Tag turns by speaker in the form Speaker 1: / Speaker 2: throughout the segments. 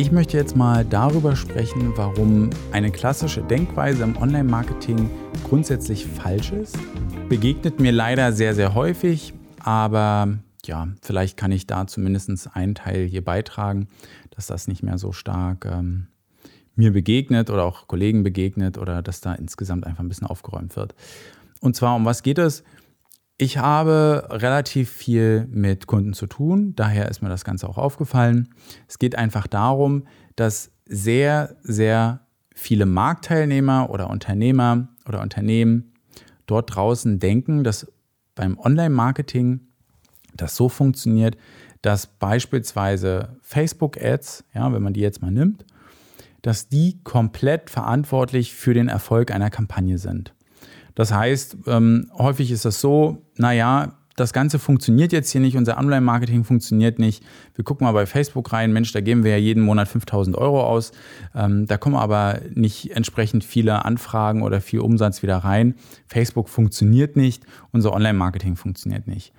Speaker 1: Ich möchte jetzt mal darüber sprechen, warum eine klassische Denkweise im Online-Marketing grundsätzlich falsch ist. Begegnet mir leider sehr, sehr häufig, aber ja, vielleicht kann ich da zumindest einen Teil hier beitragen, dass das nicht mehr so stark ähm, mir begegnet oder auch Kollegen begegnet oder dass da insgesamt einfach ein bisschen aufgeräumt wird. Und zwar, um was geht es? Ich habe relativ viel mit Kunden zu tun, daher ist mir das Ganze auch aufgefallen. Es geht einfach darum, dass sehr, sehr viele Marktteilnehmer oder Unternehmer oder Unternehmen dort draußen denken, dass beim Online-Marketing das so funktioniert, dass beispielsweise Facebook-Ads, ja, wenn man die jetzt mal nimmt, dass die komplett verantwortlich für den Erfolg einer Kampagne sind. Das heißt, ähm, häufig ist das so, naja, das Ganze funktioniert jetzt hier nicht, unser Online-Marketing funktioniert nicht. Wir gucken mal bei Facebook rein, Mensch, da geben wir ja jeden Monat 5000 Euro aus. Ähm, da kommen aber nicht entsprechend viele Anfragen oder viel Umsatz wieder rein. Facebook funktioniert nicht, unser Online-Marketing funktioniert nicht.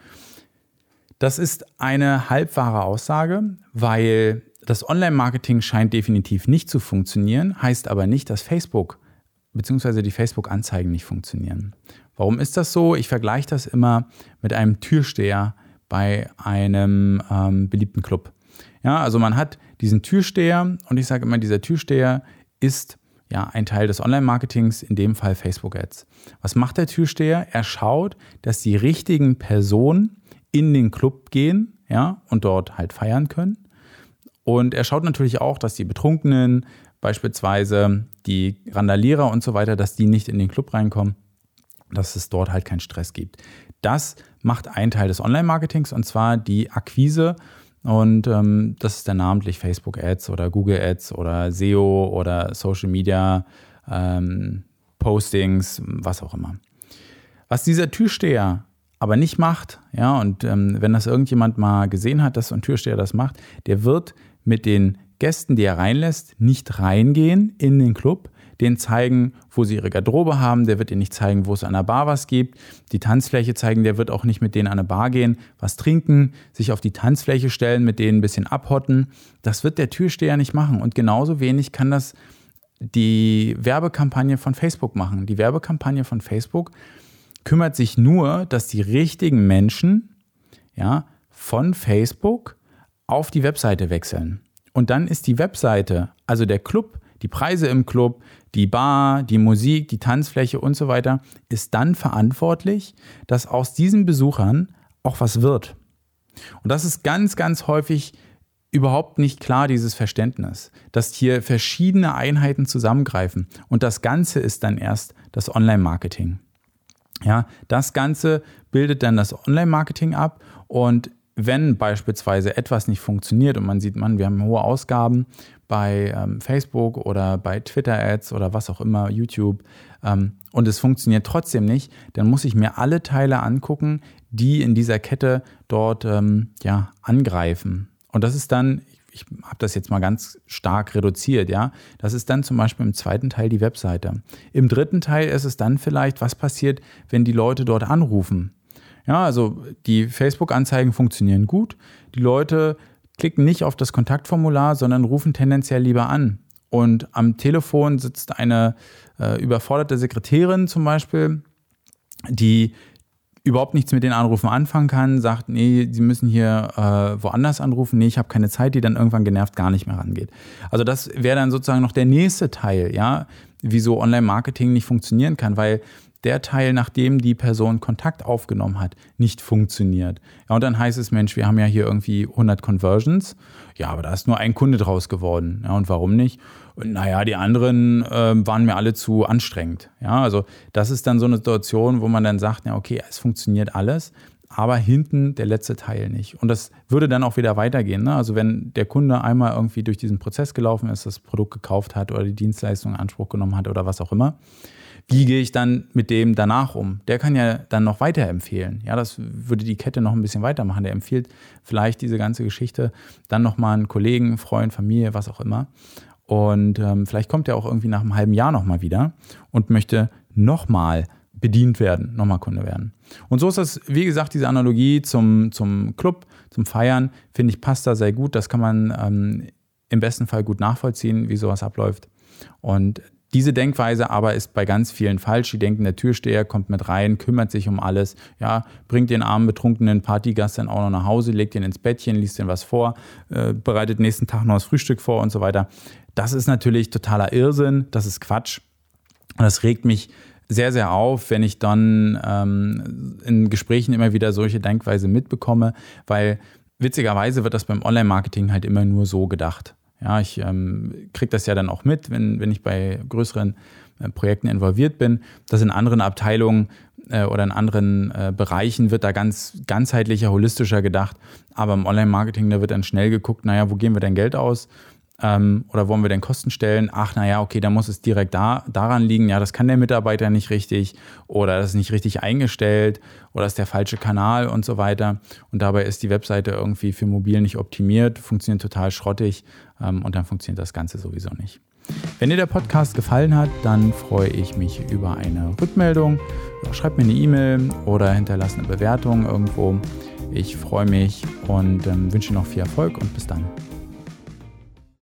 Speaker 1: Das ist eine halbwahre Aussage, weil das Online-Marketing scheint definitiv nicht zu funktionieren, heißt aber nicht, dass Facebook bzw. die Facebook-Anzeigen nicht funktionieren. Warum ist das so? Ich vergleiche das immer mit einem Türsteher bei einem ähm, beliebten Club. Ja, also man hat diesen Türsteher und ich sage immer, dieser Türsteher ist ja ein Teil des Online-Marketings, in dem Fall Facebook-Ads. Was macht der Türsteher? Er schaut, dass die richtigen Personen in den Club gehen, ja, und dort halt feiern können. Und er schaut natürlich auch, dass die Betrunkenen, beispielsweise die Randalierer und so weiter, dass die nicht in den Club reinkommen, dass es dort halt keinen Stress gibt. Das macht ein Teil des Online-Marketings und zwar die Akquise. Und ähm, das ist dann namentlich Facebook Ads oder Google Ads oder SEO oder Social Media ähm, Postings, was auch immer. Was dieser Türsteher aber nicht macht, ja, und ähm, wenn das irgendjemand mal gesehen hat, dass so ein Türsteher das macht, der wird mit den Gästen, die er reinlässt, nicht reingehen in den Club, denen zeigen, wo sie ihre Garderobe haben, der wird ihnen nicht zeigen, wo es an der Bar was gibt, die Tanzfläche zeigen, der wird auch nicht mit denen an eine Bar gehen, was trinken, sich auf die Tanzfläche stellen, mit denen ein bisschen abhotten. Das wird der Türsteher nicht machen und genauso wenig kann das die Werbekampagne von Facebook machen. Die Werbekampagne von Facebook kümmert sich nur, dass die richtigen Menschen ja, von Facebook auf die Webseite wechseln. Und dann ist die Webseite, also der Club, die Preise im Club, die Bar, die Musik, die Tanzfläche und so weiter, ist dann verantwortlich, dass aus diesen Besuchern auch was wird. Und das ist ganz, ganz häufig überhaupt nicht klar, dieses Verständnis, dass hier verschiedene Einheiten zusammengreifen. Und das Ganze ist dann erst das Online-Marketing. Ja, das Ganze bildet dann das Online-Marketing ab und wenn beispielsweise etwas nicht funktioniert und man sieht, man, wir haben hohe Ausgaben bei ähm, Facebook oder bei Twitter-Ads oder was auch immer, YouTube, ähm, und es funktioniert trotzdem nicht, dann muss ich mir alle Teile angucken, die in dieser Kette dort ähm, ja, angreifen. Und das ist dann, ich habe das jetzt mal ganz stark reduziert, ja. Das ist dann zum Beispiel im zweiten Teil die Webseite. Im dritten Teil ist es dann vielleicht, was passiert, wenn die Leute dort anrufen. Ja, also die Facebook-Anzeigen funktionieren gut. Die Leute klicken nicht auf das Kontaktformular, sondern rufen tendenziell lieber an. Und am Telefon sitzt eine äh, überforderte Sekretärin zum Beispiel, die überhaupt nichts mit den Anrufen anfangen kann, sagt, nee, sie müssen hier äh, woanders anrufen, nee, ich habe keine Zeit, die dann irgendwann genervt gar nicht mehr rangeht. Also das wäre dann sozusagen noch der nächste Teil, ja, wieso Online-Marketing nicht funktionieren kann, weil der Teil, nachdem die Person Kontakt aufgenommen hat, nicht funktioniert. Ja, und dann heißt es, Mensch, wir haben ja hier irgendwie 100 Conversions. Ja, aber da ist nur ein Kunde draus geworden. Ja, und warum nicht? Und naja, die anderen äh, waren mir alle zu anstrengend. Ja, also das ist dann so eine Situation, wo man dann sagt, ja, okay, es funktioniert alles, aber hinten der letzte Teil nicht. Und das würde dann auch wieder weitergehen. Ne? Also wenn der Kunde einmal irgendwie durch diesen Prozess gelaufen ist, das Produkt gekauft hat oder die Dienstleistung in Anspruch genommen hat oder was auch immer, wie gehe ich dann mit dem danach um? Der kann ja dann noch weiterempfehlen. Ja, das würde die Kette noch ein bisschen weitermachen. Der empfiehlt vielleicht diese ganze Geschichte dann nochmal einen Kollegen, Freund, Familie, was auch immer. Und ähm, vielleicht kommt er auch irgendwie nach einem halben Jahr nochmal wieder und möchte nochmal bedient werden, nochmal Kunde werden. Und so ist das, wie gesagt, diese Analogie zum, zum Club, zum Feiern, finde ich, passt da sehr gut. Das kann man ähm, im besten Fall gut nachvollziehen, wie sowas abläuft. Und diese Denkweise aber ist bei ganz vielen falsch. Die denken, der Türsteher kommt mit rein, kümmert sich um alles, ja, bringt den armen, betrunkenen Partygast dann auch noch nach Hause, legt ihn ins Bettchen, liest ihn was vor, äh, bereitet nächsten Tag noch das Frühstück vor und so weiter. Das ist natürlich totaler Irrsinn, das ist Quatsch. Und das regt mich sehr, sehr auf, wenn ich dann ähm, in Gesprächen immer wieder solche Denkweise mitbekomme, weil witzigerweise wird das beim Online-Marketing halt immer nur so gedacht. Ja, ich ähm, kriege das ja dann auch mit, wenn, wenn ich bei größeren äh, Projekten involviert bin, dass in anderen Abteilungen äh, oder in anderen äh, Bereichen wird da ganz ganzheitlicher, holistischer gedacht. Aber im Online-Marketing, da wird dann schnell geguckt, naja, wo geben wir denn Geld aus? Ähm, oder wollen wir denn Kosten stellen? Ach, naja, okay, da muss es direkt da, daran liegen, ja, das kann der Mitarbeiter nicht richtig oder das ist nicht richtig eingestellt oder ist der falsche Kanal und so weiter. Und dabei ist die Webseite irgendwie für mobil nicht optimiert, funktioniert total schrottig ähm, und dann funktioniert das Ganze sowieso nicht. Wenn dir der Podcast gefallen hat, dann freue ich mich über eine Rückmeldung. Schreib mir eine E-Mail oder hinterlass eine Bewertung irgendwo. Ich freue mich und ähm, wünsche noch viel Erfolg und bis dann.